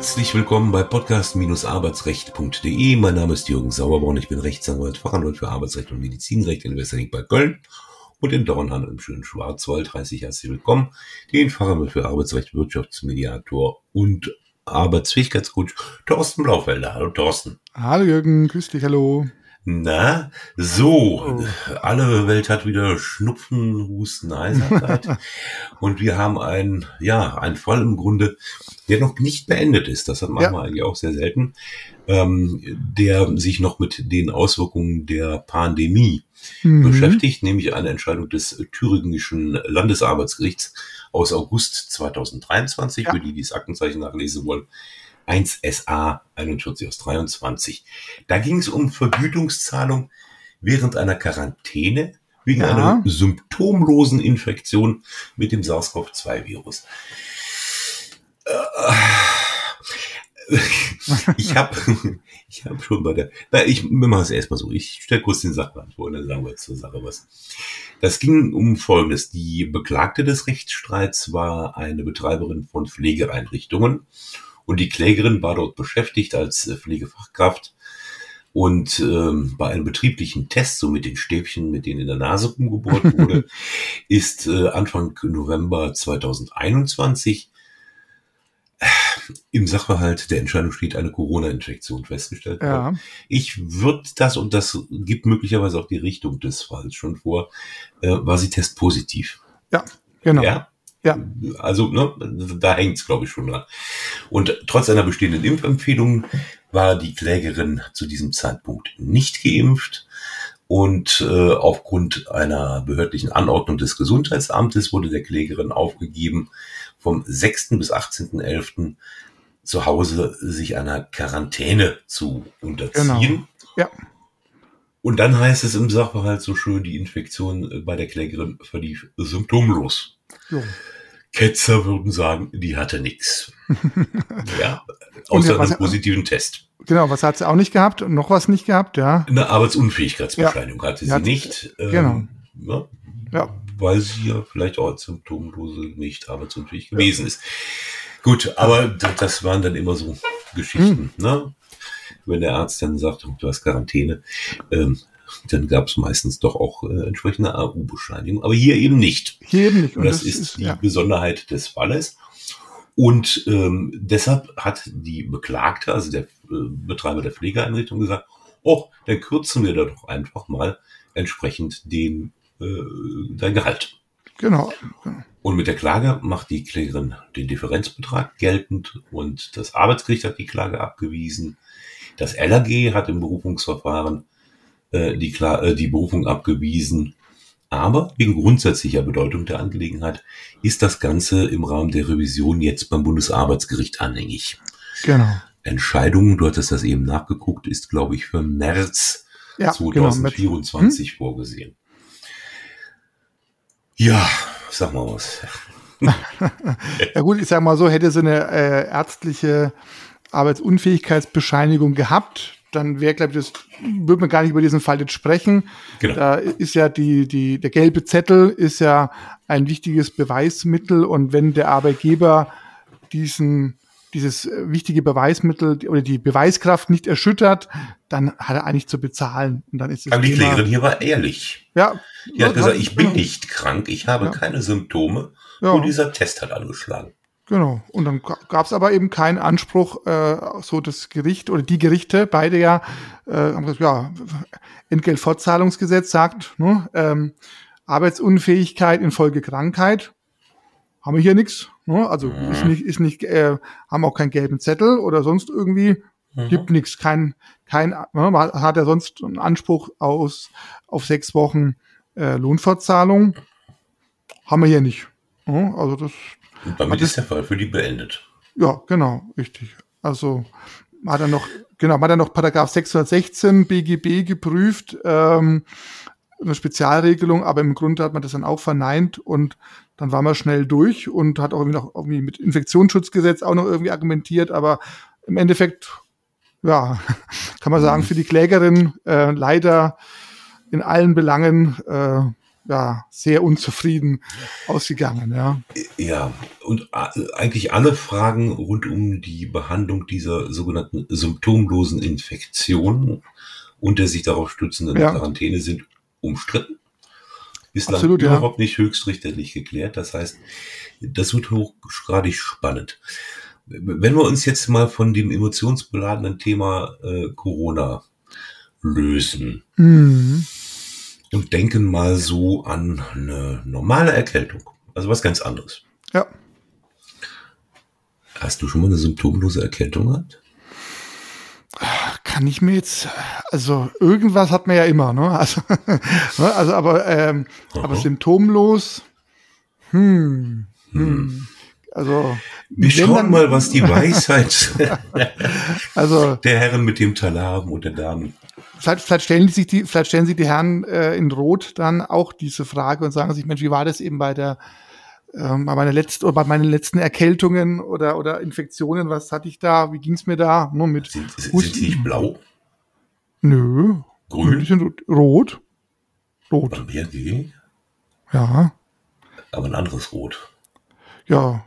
Herzlich willkommen bei podcast-arbeitsrecht.de. Mein Name ist Jürgen Sauerborn. Ich bin Rechtsanwalt, Fachanwalt für Arbeitsrecht und Medizinrecht in Westerling bei Köln und in Dornhan im schönen Schwarzwald. Herzlich herzlich willkommen. Den Fachanwalt für Arbeitsrecht, Wirtschaftsmediator und Arbeitsfähigkeitscoach Thorsten Blaufelder. Hallo Thorsten. Hallo Jürgen, grüß dich, hallo. Na, so, oh. alle Welt hat wieder Schnupfen, Husten, Heiserkeit. und wir haben einen, ja, einen Fall im Grunde, der noch nicht beendet ist. Das machen ja. wir eigentlich auch sehr selten. Ähm, der sich noch mit den Auswirkungen der Pandemie mhm. beschäftigt, nämlich eine Entscheidung des thüringischen Landesarbeitsgerichts aus August 2023, ja. für die, die das Aktenzeichen nachlesen wollen. 1 SA 41 aus 23. Da ging es um Vergütungszahlung während einer Quarantäne wegen ja. einer symptomlosen Infektion mit dem SARS-CoV-2-Virus. Äh, ich habe ich hab schon bei der, na, ich mache es erstmal so, ich stelle kurz den Sachverhalt vor und dann sagen wir zur Sache was. Das ging um Folgendes. Die Beklagte des Rechtsstreits war eine Betreiberin von Pflegeeinrichtungen und die Klägerin war dort beschäftigt als äh, Pflegefachkraft und ähm, bei einem betrieblichen Test, so mit den Stäbchen, mit denen in der Nase rumgebohrt wurde, ist äh, Anfang November 2021 äh, im Sachverhalt der Entscheidung steht eine Corona-Infektion festgestellt ja. Ich würde das, und das gibt möglicherweise auch die Richtung des Falls schon vor, äh, war sie testpositiv. Ja, genau. Ja, ja. Also, ne, da hängt's, glaube ich, schon dran. Und trotz einer bestehenden Impfempfehlung war die Klägerin zu diesem Zeitpunkt nicht geimpft. Und äh, aufgrund einer behördlichen Anordnung des Gesundheitsamtes wurde der Klägerin aufgegeben, vom 6. bis 18.11. zu Hause sich einer Quarantäne zu unterziehen. Genau. Ja. Und dann heißt es im Sachverhalt so schön, die Infektion bei der Klägerin verlief symptomlos. Jo. Ketzer würden sagen, die hatte nichts. ja, außer einem positiven Test. Genau, was hat sie auch nicht gehabt und noch was nicht gehabt, ja. Eine Arbeitsunfähigkeitsbescheinigung ja, hatte sie hat, nicht. Ähm, genau. Ja, ja. Weil sie ja vielleicht auch als symptomlose nicht arbeitsunfähig gewesen ist. Gut, aber das waren dann immer so Geschichten, hm. ne? Wenn der Arzt dann sagt, du hast Quarantäne, ähm, dann gab es meistens doch auch äh, entsprechende AU-Bescheinigung. Aber hier eben nicht. Hier eben nicht. Und, das, das, ist, ist die ja. Besonderheit des Falles. Und ähm, deshalb hat die Beklagte, also der äh, Betreiber der Pflegeeinrichtung, gesagt, oh, dann kürzen wir da doch einfach mal entsprechend den äh, dein Gehalt. Genau, genau. Und mit der Klage macht die Klägerin den Differenzbetrag geltend und das Arbeitsgericht hat die Klage abgewiesen. Das LAG hat im Berufungsverfahren äh, die, Kla äh, die Berufung abgewiesen. Aber wegen grundsätzlicher Bedeutung der Angelegenheit ist das Ganze im Rahmen der Revision jetzt beim Bundesarbeitsgericht anhängig. Genau. Entscheidung, du hattest das eben nachgeguckt, ist, glaube ich, für März ja, 2024 genau, hm? vorgesehen. Ja, sag mal was. ja gut, ich sag mal so, hätte sie eine äh, ärztliche Arbeitsunfähigkeitsbescheinigung gehabt, dann wäre, glaube ich, das würde man gar nicht über diesen Fall jetzt sprechen. Genau. Da ist ja die, die, der gelbe Zettel ist ja ein wichtiges Beweismittel und wenn der Arbeitgeber diesen, dieses wichtige Beweismittel oder die Beweiskraft nicht erschüttert, dann hat er eigentlich zu bezahlen. Und dann ist es. Aber die Klägerin hier war ehrlich. Ja. Die hat gesagt, ich bin nicht krank, ich habe ja. keine Symptome. Ja. Und dieser Test hat angeschlagen. Genau. Und dann gab es aber eben keinen Anspruch, äh, so das Gericht oder die Gerichte, beide ja, äh, haben gesagt, ja, Entgeltfortzahlungsgesetz sagt, ne, ähm, Arbeitsunfähigkeit infolge Krankheit, haben wir hier nichts. Ne? Also mhm. ist nicht, ist nicht, äh, haben auch keinen gelben Zettel oder sonst irgendwie, mhm. gibt nichts, kein, kein, ne, hat er sonst einen Anspruch aus auf sechs Wochen äh, Lohnfortzahlung, haben wir hier nicht. Ne? Also das und damit ist der Fall für die beendet. Ja, genau, richtig. Also hat er noch, genau, hat er noch Paragraph 616 BGB geprüft, ähm, eine Spezialregelung, aber im Grunde hat man das dann auch verneint und dann war man schnell durch und hat auch irgendwie noch irgendwie mit Infektionsschutzgesetz auch noch irgendwie argumentiert, aber im Endeffekt, ja, kann man sagen, für die Klägerin äh, leider in allen Belangen äh, ja sehr unzufrieden ausgegangen. Ja, ja und eigentlich alle Fragen rund um die Behandlung dieser sogenannten symptomlosen Infektion und der sich darauf stützenden ja. Quarantäne sind umstritten. Bislang Absolut, überhaupt ja. nicht höchstrichterlich geklärt. Das heißt, das wird hochgradig spannend. Wenn wir uns jetzt mal von dem emotionsbeladenen Thema äh, Corona lösen mhm. Und denken mal so an eine normale Erkältung, also was ganz anderes. Ja. Hast du schon mal eine symptomlose Erkältung gehabt? Kann ich mir jetzt, also irgendwas hat man ja immer, ne? Also, ne? also aber, ähm, aber symptomlos, hm, hm. hm. Also, wir schauen dann, mal, was die Weisheit also, der Herren mit dem Talar haben und der Damen. Vielleicht, vielleicht, stellen sich die, vielleicht stellen sich die Herren äh, in Rot dann auch diese Frage und sagen sich, Mensch, wie war das eben bei der ähm, bei meiner letzten oder bei meinen letzten Erkältungen oder oder Infektionen, was hatte ich da? Wie ging es mir da? Nur mit sind, sind sie nicht blau? Nö. Grün? Die sind rot. Rot. Beim BRG? Ja. Aber ein anderes Rot. Ja,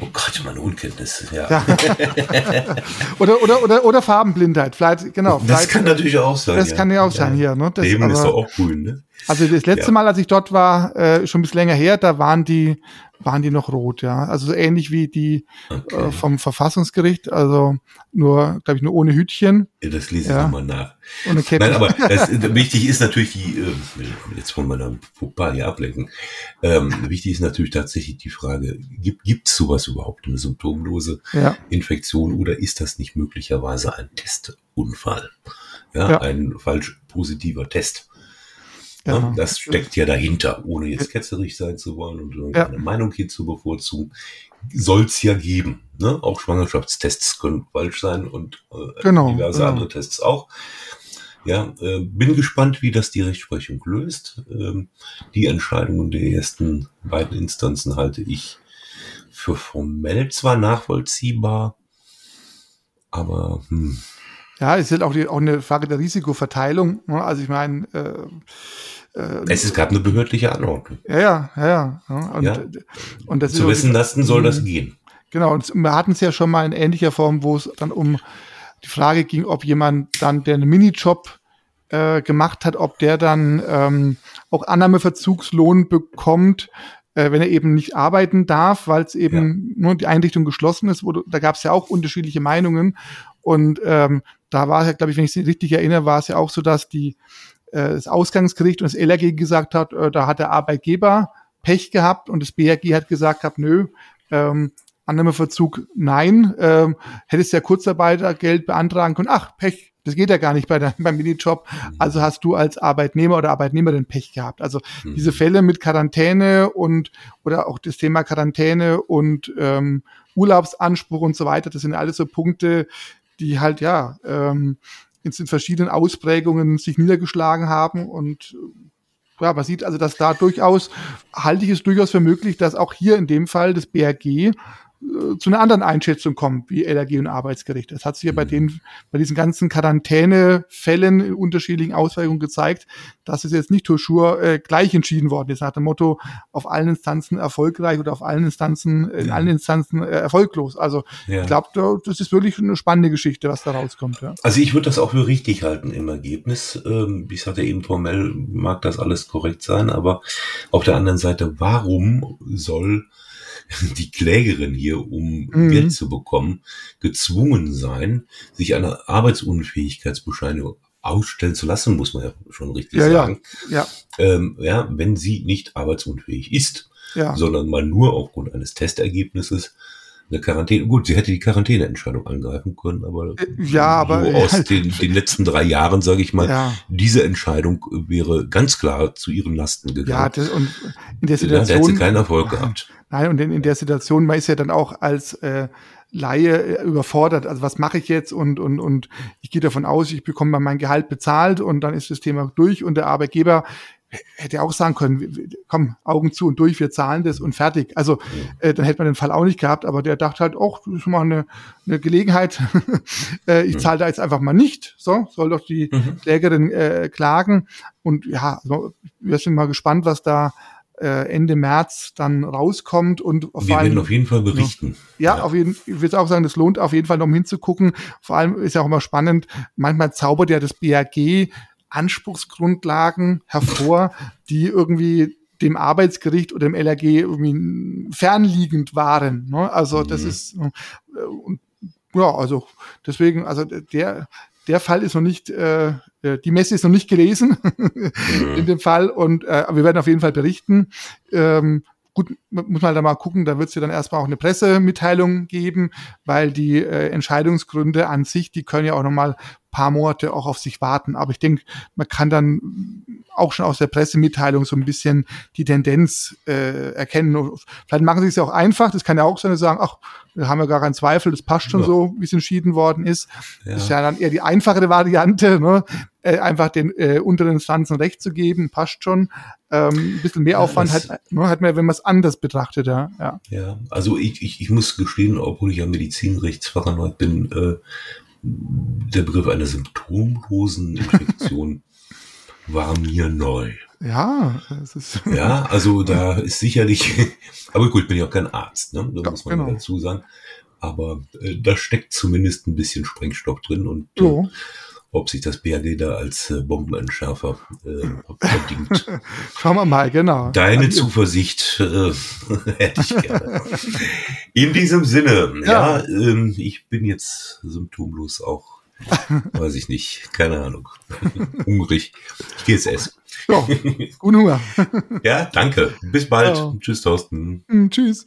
Oh Gott, meine Unkenntnis, ja. ja. oder, oder, oder, oder Farbenblindheit, vielleicht, genau. Das vielleicht, kann natürlich auch sein. Das ja. kann ja auch sein hier, ne? Das, Leben ist doch auch grün, ne? Also das letzte ja. Mal, als ich dort war, äh, schon ein bisschen länger her, da waren die, waren die noch rot, ja. Also so ähnlich wie die okay. äh, vom Verfassungsgericht, also nur, glaube ich, nur ohne Hütchen. Ja, das lese ich ja. nochmal nach. Ohne Kette. Nein, aber das, wichtig ist natürlich die, äh, jetzt von meiner Puppe hier ablenken, ähm, wichtig ist natürlich tatsächlich die Frage, gibt es sowas überhaupt, eine symptomlose ja. Infektion oder ist das nicht möglicherweise ein Testunfall? Ja, ja. ein falsch positiver Test. Ja, ne? das steckt ja dahinter, ohne jetzt ketzerisch sein zu wollen und irgendeine ja. Meinung hier zu bevorzugen. Soll es ja geben. Ne? Auch Schwangerschaftstests können falsch sein und äh, genau, diverse genau. andere Tests auch. Ja, äh, bin gespannt, wie das die Rechtsprechung löst. Ähm, die Entscheidungen der ersten beiden Instanzen halte ich für formell zwar nachvollziehbar, aber hm. Ja, es ist halt auch, die, auch eine Frage der Risikoverteilung. Ne? Also ich meine, äh, äh, es ist gerade eine behördliche Anordnung. Ja, ja, ja. ja. Und, ja. und das Zu wessen Lasten soll das gehen? Genau, und wir hatten es ja schon mal in ähnlicher Form, wo es dann um die Frage ging, ob jemand dann, der einen Minijob äh, gemacht hat, ob der dann ähm, auch Annahmeverzugslohn bekommt, äh, wenn er eben nicht arbeiten darf, weil es eben ja. nur die Einrichtung geschlossen ist. Wo, da gab es ja auch unterschiedliche Meinungen. Und ähm, da war es ja, glaube ich, wenn ich es richtig erinnere, war es ja auch so, dass die äh, das Ausgangsgericht und das LRG gesagt hat, äh, da hat der Arbeitgeber Pech gehabt und das BRG hat gesagt hat, nö, ähm, Annahmeverzug nein, ähm, hättest ja Kurzarbeitergeld beantragen können, ach, Pech, das geht ja gar nicht bei deinem, beim Minijob. Also hast du als Arbeitnehmer oder Arbeitnehmerin Pech gehabt. Also mhm. diese Fälle mit Quarantäne und oder auch das Thema Quarantäne und ähm, Urlaubsanspruch und so weiter, das sind alles so Punkte, die halt ja ähm, in verschiedenen Ausprägungen sich niedergeschlagen haben und ja, man sieht also, dass da durchaus, halte ich es durchaus für möglich, dass auch hier in dem Fall das BRG äh, zu einer anderen Einschätzung kommt, wie LRG und Arbeitsgericht. Das hat sich ja bei mhm. den, bei diesen ganzen Quarantänefällen in unterschiedlichen Auswirkungen gezeigt, dass es jetzt nicht toujours äh, gleich entschieden worden ist, nach dem Motto, auf allen Instanzen erfolgreich oder auf allen Instanzen, in allen Instanzen äh, erfolglos. Also ja. ich glaube, das ist wirklich eine spannende Geschichte, was da rauskommt. Ja. Also ich würde das auch für richtig halten im Ergebnis. Ähm, ich sagte eben formell mag das alles korrekt sein, aber auf der anderen Seite, warum soll die Klägerin hier, um mhm. Geld zu bekommen, gezwungen sein, sich eine Arbeitsunfähigkeitsbescheinigung ausstellen zu lassen, muss man ja schon richtig ja, sagen. Ja, ja. Ähm, ja, wenn sie nicht arbeitsunfähig ist, ja. sondern mal nur aufgrund eines Testergebnisses eine Quarantäne. Gut, sie hätte die Quarantäneentscheidung angreifen können, aber äh, ja, aber so aus den, den letzten drei Jahren, sage ich mal, ja. diese Entscheidung wäre ganz klar zu ihren Lasten gegangen. Ja, das, und in der Situation, ja, da hätte sie keinen Erfolg gehabt. Nein, und in, in der Situation, man ist ja dann auch als äh, Laie äh, überfordert. Also was mache ich jetzt? Und, und, und ich gehe davon aus, ich bekomme mal mein Gehalt bezahlt und dann ist das Thema durch und der Arbeitgeber hätte auch sagen können, komm, Augen zu und durch, wir zahlen das und fertig. Also äh, dann hätte man den Fall auch nicht gehabt, aber der dachte halt, oh, das ist mal eine, eine Gelegenheit. äh, ich zahle da jetzt einfach mal nicht. So, soll doch die mhm. Klägerin äh, klagen. Und ja, also, wir sind mal gespannt, was da äh, Ende März dann rauskommt und vor wir allem, werden auf jeden Fall berichten. Ja, ja, auf jeden ich würde auch sagen, das lohnt auf jeden Fall noch um hinzugucken. Vor allem ist ja auch immer spannend, manchmal zaubert ja das BAG Anspruchsgrundlagen hervor, die irgendwie dem Arbeitsgericht oder dem LRG irgendwie fernliegend waren. Ne? Also das mhm. ist äh, ja, also deswegen, also der der Fall ist noch nicht, äh, äh die Messe ist noch nicht gelesen mhm. in dem Fall und äh, wir werden auf jeden Fall berichten. Ähm, gut, muss man da mal gucken, da wird es ja dann erstmal auch eine Pressemitteilung geben, weil die äh, Entscheidungsgründe an sich, die können ja auch nochmal paar Monate auch auf sich warten. Aber ich denke, man kann dann auch schon aus der Pressemitteilung so ein bisschen die Tendenz äh, erkennen. Vielleicht machen sie es ja auch einfach. Das kann ja auch sein, sagen, ach, wir haben ja gar keinen Zweifel, das passt schon ja. so, wie es entschieden worden ist. Ja. Das ist ja dann eher die einfachere Variante, ne? äh, einfach den äh, unteren Instanzen Recht zu geben, passt schon. Ähm, ein bisschen mehr Aufwand ja, hat, ne, hat man, wenn man es anders betrachtet, ja. Ja, ja also ich, ich, ich muss gestehen, obwohl ich ja Medizinrechtsfachanwalt bin, äh, der Begriff einer symptomlosen Infektion war mir neu. Ja, es ist ja, also da ist sicherlich, aber gut, bin ja auch kein Arzt, ne? Da ja, muss man genau. dazu sagen. Aber äh, da steckt zumindest ein bisschen Sprengstoff drin und äh, ob sich das BRD da als äh, Bombenentschärfer äh, verdient. Schauen wir mal, genau. Deine Zuversicht äh, hätte ich gerne. In diesem Sinne, ja, ja ähm, ich bin jetzt symptomlos auch, weiß ich nicht, keine Ahnung, hungrig. Ich gehe jetzt essen. Ja, guten Hunger. ja, danke. Bis bald. Ja. Tschüss, Thorsten. Mm, tschüss.